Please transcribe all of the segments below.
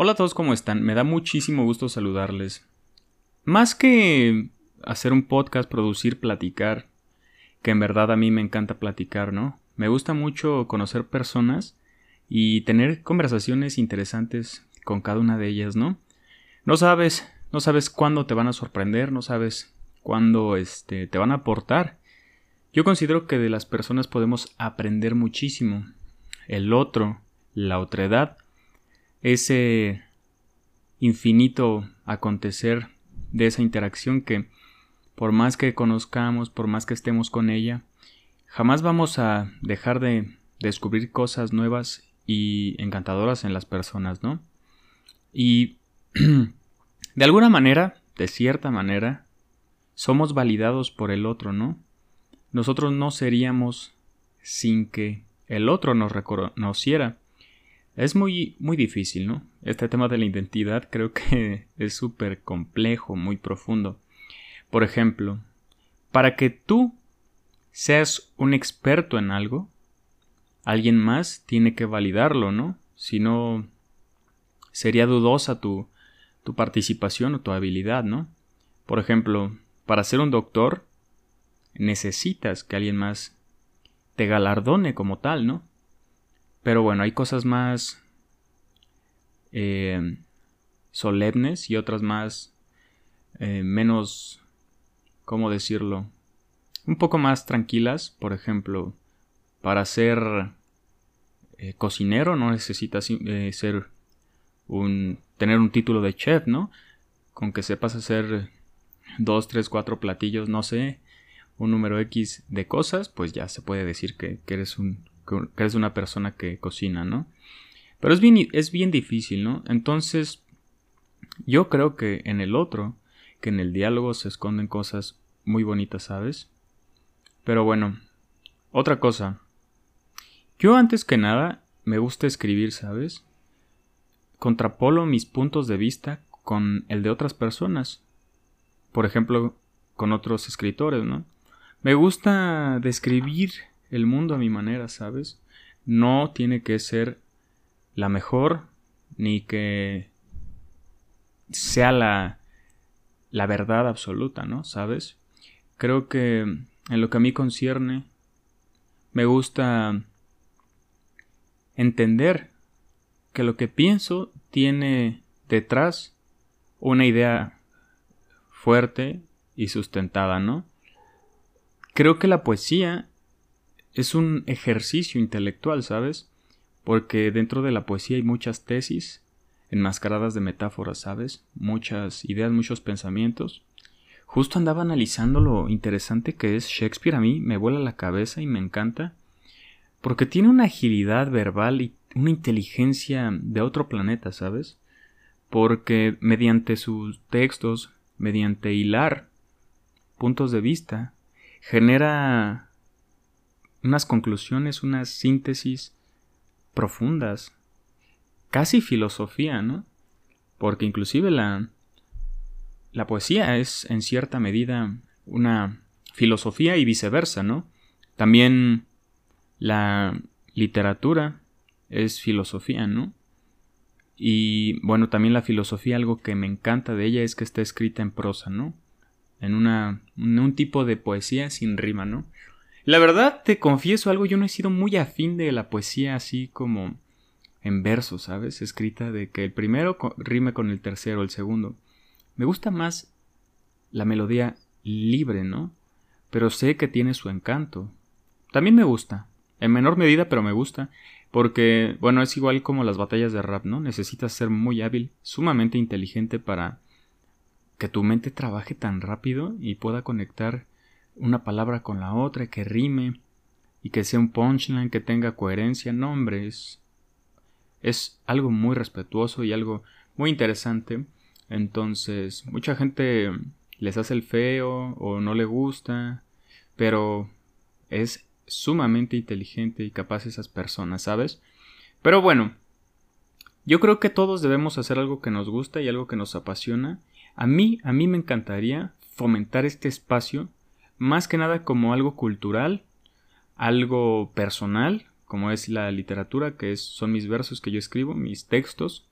Hola a todos, ¿cómo están? Me da muchísimo gusto saludarles. Más que hacer un podcast, producir, platicar, que en verdad a mí me encanta platicar, ¿no? Me gusta mucho conocer personas y tener conversaciones interesantes con cada una de ellas, ¿no? No sabes, no sabes cuándo te van a sorprender, no sabes cuándo este, te van a aportar. Yo considero que de las personas podemos aprender muchísimo. El otro, la otra edad, ese infinito acontecer de esa interacción que por más que conozcamos, por más que estemos con ella, jamás vamos a dejar de descubrir cosas nuevas y encantadoras en las personas, ¿no? Y de alguna manera, de cierta manera, somos validados por el otro, ¿no? Nosotros no seríamos sin que el otro nos reconociera es muy, muy difícil, ¿no? Este tema de la identidad creo que es súper complejo, muy profundo. Por ejemplo, para que tú seas un experto en algo, alguien más tiene que validarlo, ¿no? Si no, sería dudosa tu, tu participación o tu habilidad, ¿no? Por ejemplo, para ser un doctor, necesitas que alguien más te galardone como tal, ¿no? Pero bueno, hay cosas más eh, solemnes y otras más eh, menos, ¿cómo decirlo? Un poco más tranquilas. Por ejemplo, para ser eh, cocinero no necesitas ser un tener un título de chef, ¿no? Con que sepas hacer dos, tres, cuatro platillos, no sé, un número X de cosas, pues ya se puede decir que eres un que eres una persona que cocina, ¿no? Pero es bien, es bien difícil, ¿no? Entonces, yo creo que en el otro, que en el diálogo se esconden cosas muy bonitas, ¿sabes? Pero bueno, otra cosa. Yo antes que nada me gusta escribir, ¿sabes? Contrapolo mis puntos de vista con el de otras personas. Por ejemplo, con otros escritores, ¿no? Me gusta describir el mundo a mi manera, ¿sabes? No tiene que ser la mejor ni que sea la, la verdad absoluta, ¿no? ¿Sabes? Creo que en lo que a mí concierne, me gusta entender que lo que pienso tiene detrás una idea fuerte y sustentada, ¿no? Creo que la poesía es un ejercicio intelectual, ¿sabes? Porque dentro de la poesía hay muchas tesis enmascaradas de metáforas, ¿sabes? Muchas ideas, muchos pensamientos. Justo andaba analizando lo interesante que es Shakespeare a mí, me vuela la cabeza y me encanta, porque tiene una agilidad verbal y una inteligencia de otro planeta, ¿sabes? Porque mediante sus textos, mediante hilar puntos de vista, genera unas conclusiones, unas síntesis profundas, casi filosofía, ¿no? Porque inclusive la, la poesía es en cierta medida una filosofía y viceversa, ¿no? También la literatura es filosofía, ¿no? Y bueno, también la filosofía, algo que me encanta de ella es que está escrita en prosa, ¿no? En una, en un tipo de poesía sin rima, ¿no? La verdad, te confieso algo, yo no he sido muy afín de la poesía así como en verso, ¿sabes? Escrita de que el primero rime con el tercero, el segundo. Me gusta más la melodía libre, ¿no? Pero sé que tiene su encanto. También me gusta, en menor medida, pero me gusta, porque, bueno, es igual como las batallas de rap, ¿no? Necesitas ser muy hábil, sumamente inteligente para que tu mente trabaje tan rápido y pueda conectar una palabra con la otra, que rime y que sea un punchline, que tenga coherencia. No, hombre, es, es algo muy respetuoso y algo muy interesante. Entonces, mucha gente les hace el feo o no le gusta, pero es sumamente inteligente y capaz esas personas, ¿sabes? Pero bueno, yo creo que todos debemos hacer algo que nos gusta y algo que nos apasiona. A mí, a mí me encantaría fomentar este espacio más que nada como algo cultural, algo personal, como es la literatura, que es, son mis versos que yo escribo, mis textos,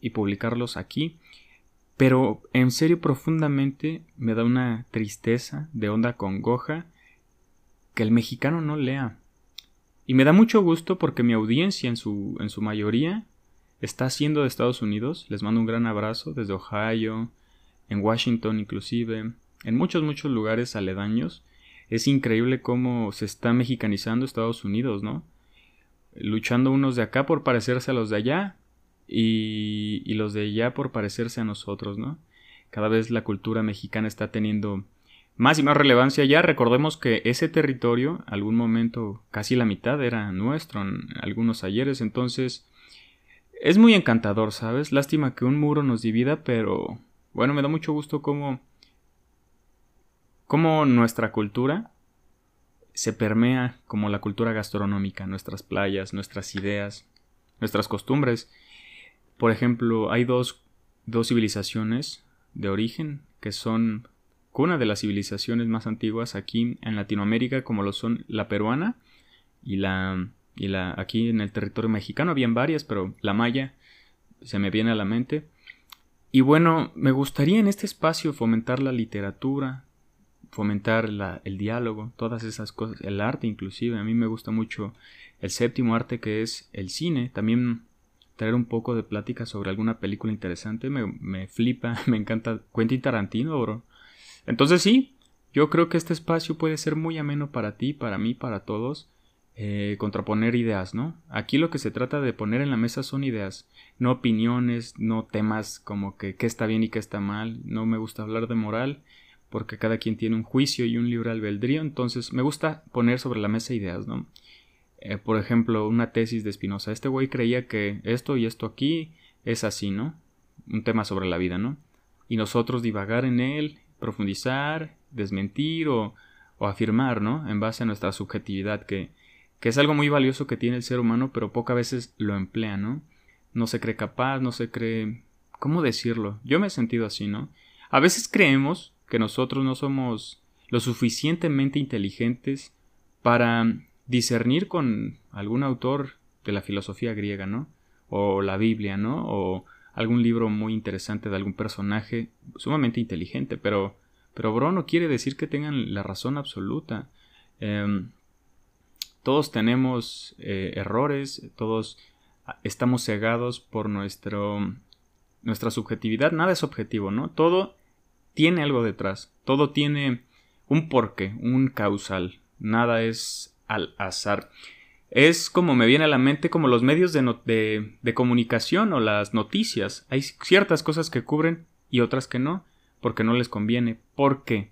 y publicarlos aquí. Pero en serio profundamente me da una tristeza de onda congoja que el mexicano no lea. Y me da mucho gusto porque mi audiencia en su, en su mayoría está siendo de Estados Unidos. Les mando un gran abrazo desde Ohio, en Washington inclusive, en muchos, muchos lugares aledaños. Es increíble cómo se está mexicanizando Estados Unidos, ¿no? Luchando unos de acá por parecerse a los de allá y, los de allá por parecerse a nosotros, ¿no? Cada vez la cultura mexicana está teniendo más y más relevancia ya. Recordemos que ese territorio, algún momento, casi la mitad era nuestro en algunos ayeres, entonces es muy encantador, ¿sabes? Lástima que un muro nos divida, pero bueno, me da mucho gusto cómo, cómo nuestra cultura se permea como la cultura gastronómica, nuestras playas, nuestras ideas, nuestras costumbres. Por ejemplo, hay dos, dos civilizaciones de origen que son una de las civilizaciones más antiguas aquí en Latinoamérica, como lo son la peruana y la, y la aquí en el territorio mexicano. Habían varias, pero la maya se me viene a la mente. Y bueno, me gustaría en este espacio fomentar la literatura, fomentar la, el diálogo, todas esas cosas, el arte inclusive. A mí me gusta mucho el séptimo arte que es el cine. También traer un poco de plática sobre alguna película interesante. Me, me flipa, me encanta Quentin Tarantino, bro. Entonces sí, yo creo que este espacio puede ser muy ameno para ti, para mí, para todos. Eh, contraponer ideas, ¿no? Aquí lo que se trata de poner en la mesa son ideas, no opiniones, no temas como que qué está bien y qué está mal. No me gusta hablar de moral porque cada quien tiene un juicio y un libre albedrío, entonces me gusta poner sobre la mesa ideas, ¿no? Eh, por ejemplo, una tesis de Spinoza. Este güey creía que esto y esto aquí es así, ¿no? Un tema sobre la vida, ¿no? Y nosotros divagar en él profundizar, desmentir o, o afirmar, ¿no? En base a nuestra subjetividad, que, que es algo muy valioso que tiene el ser humano, pero pocas veces lo emplea, ¿no? No se cree capaz, no se cree... ¿Cómo decirlo? Yo me he sentido así, ¿no? A veces creemos que nosotros no somos lo suficientemente inteligentes para discernir con algún autor de la filosofía griega, ¿no? O la Biblia, ¿no? O algún libro muy interesante de algún personaje sumamente inteligente, pero, pero bro, no quiere decir que tengan la razón absoluta. Em, todos tenemos eh, errores, todos estamos cegados por nuestro, nuestra subjetividad. Nada es objetivo, ¿no? Todo tiene algo detrás, todo tiene un porqué, un causal. Nada es al azar es como me viene a la mente como los medios de, de, comunicación o las noticias. Hay ciertas cosas que cubren y otras que no, porque no les conviene. ¿Por qué?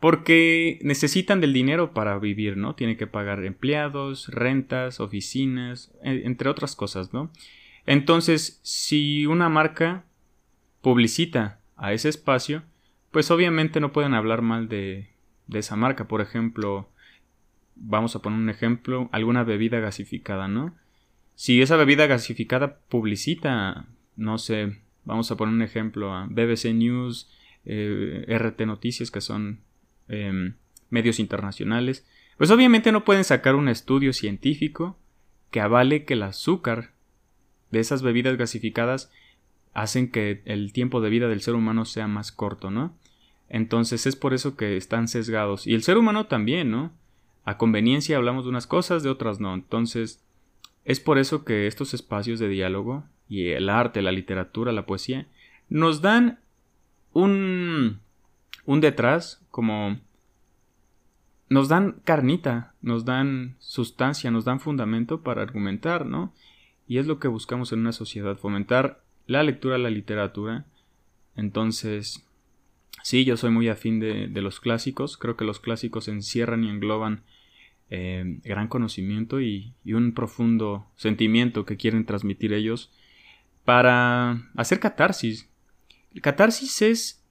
Porque necesitan del dinero para vivir, ¿no? Tienen que pagar empleados, rentas, oficinas, e, entre otras cosas, ¿no? Entonces, si una marca publicita a ese espacio, pues obviamente no pueden hablar mal de, de esa marca. Por ejemplo, vamos a poner un ejemplo, alguna bebida gasificada, ¿no? Si esa bebida gasificada publicita, no sé, vamos a poner un ejemplo a BBC News, eh, RT Noticias, que son em, medios internacionales, pues obviamente no pueden sacar un estudio científico que avale que el azúcar de esas bebidas gasificadas hacen que el tiempo de vida del ser humano sea más corto, ¿no? Entonces es por eso que están sesgados. Y el ser humano también, ¿no? a conveniencia hablamos de unas cosas, de otras no. Entonces, es por eso que estos espacios de diálogo y el arte, la literatura, la poesía, nos dan un, un detrás, como nos dan carnita, nos dan sustancia, nos dan fundamento para argumentar, ¿no? Y es lo que buscamos en una sociedad, fomentar la lectura, la literatura. Entonces, sí, yo soy muy afín de, de los clásicos, creo que los clásicos encierran y engloban eh, gran conocimiento y, un profundo sentimiento que quieren transmitir ellos para hacer catarsis. Catarsis es,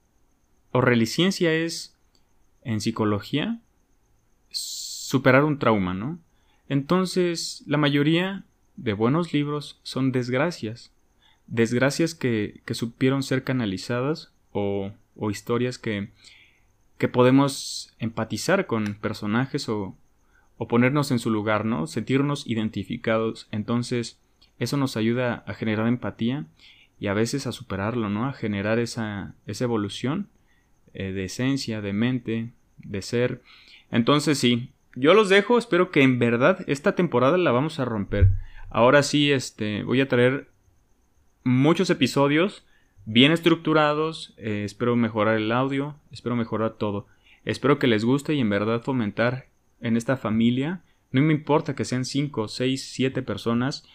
o reliciencia es, en psicología, superar un trauma, ¿no? Entonces, la mayoría de buenos libros son desgracias. Desgracias que, que supieron ser canalizadas o, o historias que, que podemos empatizar con personajes o, o ponernos en su lugar, ¿no? Sentirnos identificados. Entonces, eso nos ayuda a generar empatía y a veces a superarlo, ¿no? A generar esa, esa evolución eh, de esencia, de mente, de ser. Entonces sí, yo los dejo, espero que en verdad esta temporada la vamos a romper. Ahora sí, este, voy a traer muchos episodios bien estructurados, eh, espero mejorar el audio, espero mejorar todo. Espero que les guste y en verdad fomentar en esta familia, no me importa que sean 5, 6, 7 personas,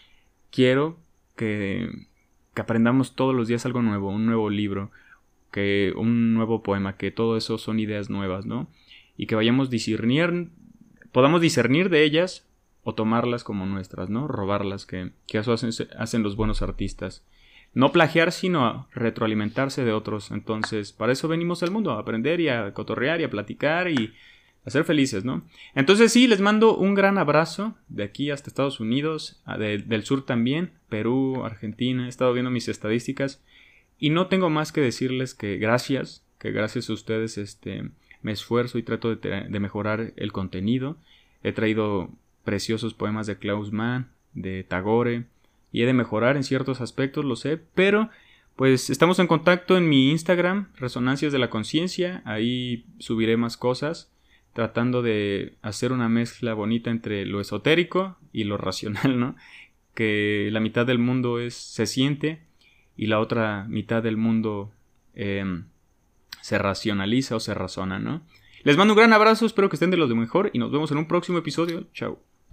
quiero que, que aprendamos todos los días algo nuevo, un nuevo libro, que un nuevo poema, que todo eso son ideas nuevas, ¿no? Y que vayamos discernir, podamos discernir de ellas o tomarlas como nuestras, ¿no? Robarlas, que, que eso hacen, hacen los buenos artistas. No plagiar, sino retroalimentarse de otros. Entonces, para eso venimos al mundo, a aprender y a cotorrear y a platicar y a ser felices, ¿no? Entonces sí, les mando un gran abrazo de aquí hasta Estados Unidos, del sur también, Perú, Argentina, he estado viendo mis estadísticas y no tengo más que decirles que gracias, que gracias a ustedes este, me esfuerzo y trato de, de mejorar el contenido. He traído preciosos poemas de Klaus Mann, de Tagore, y he de mejorar en ciertos aspectos, lo sé, pero pues estamos en contacto en mi Instagram, Resonancias de la Conciencia, ahí subiré más cosas tratando de hacer una mezcla bonita entre lo esotérico y lo racional, ¿no? Que la mitad del mundo es se siente y la otra mitad del mundo em, se racionaliza o se razona, ¿no? Les mando un gran abrazo, espero que estén de los de mejor y nos vemos en un próximo episodio. Chao.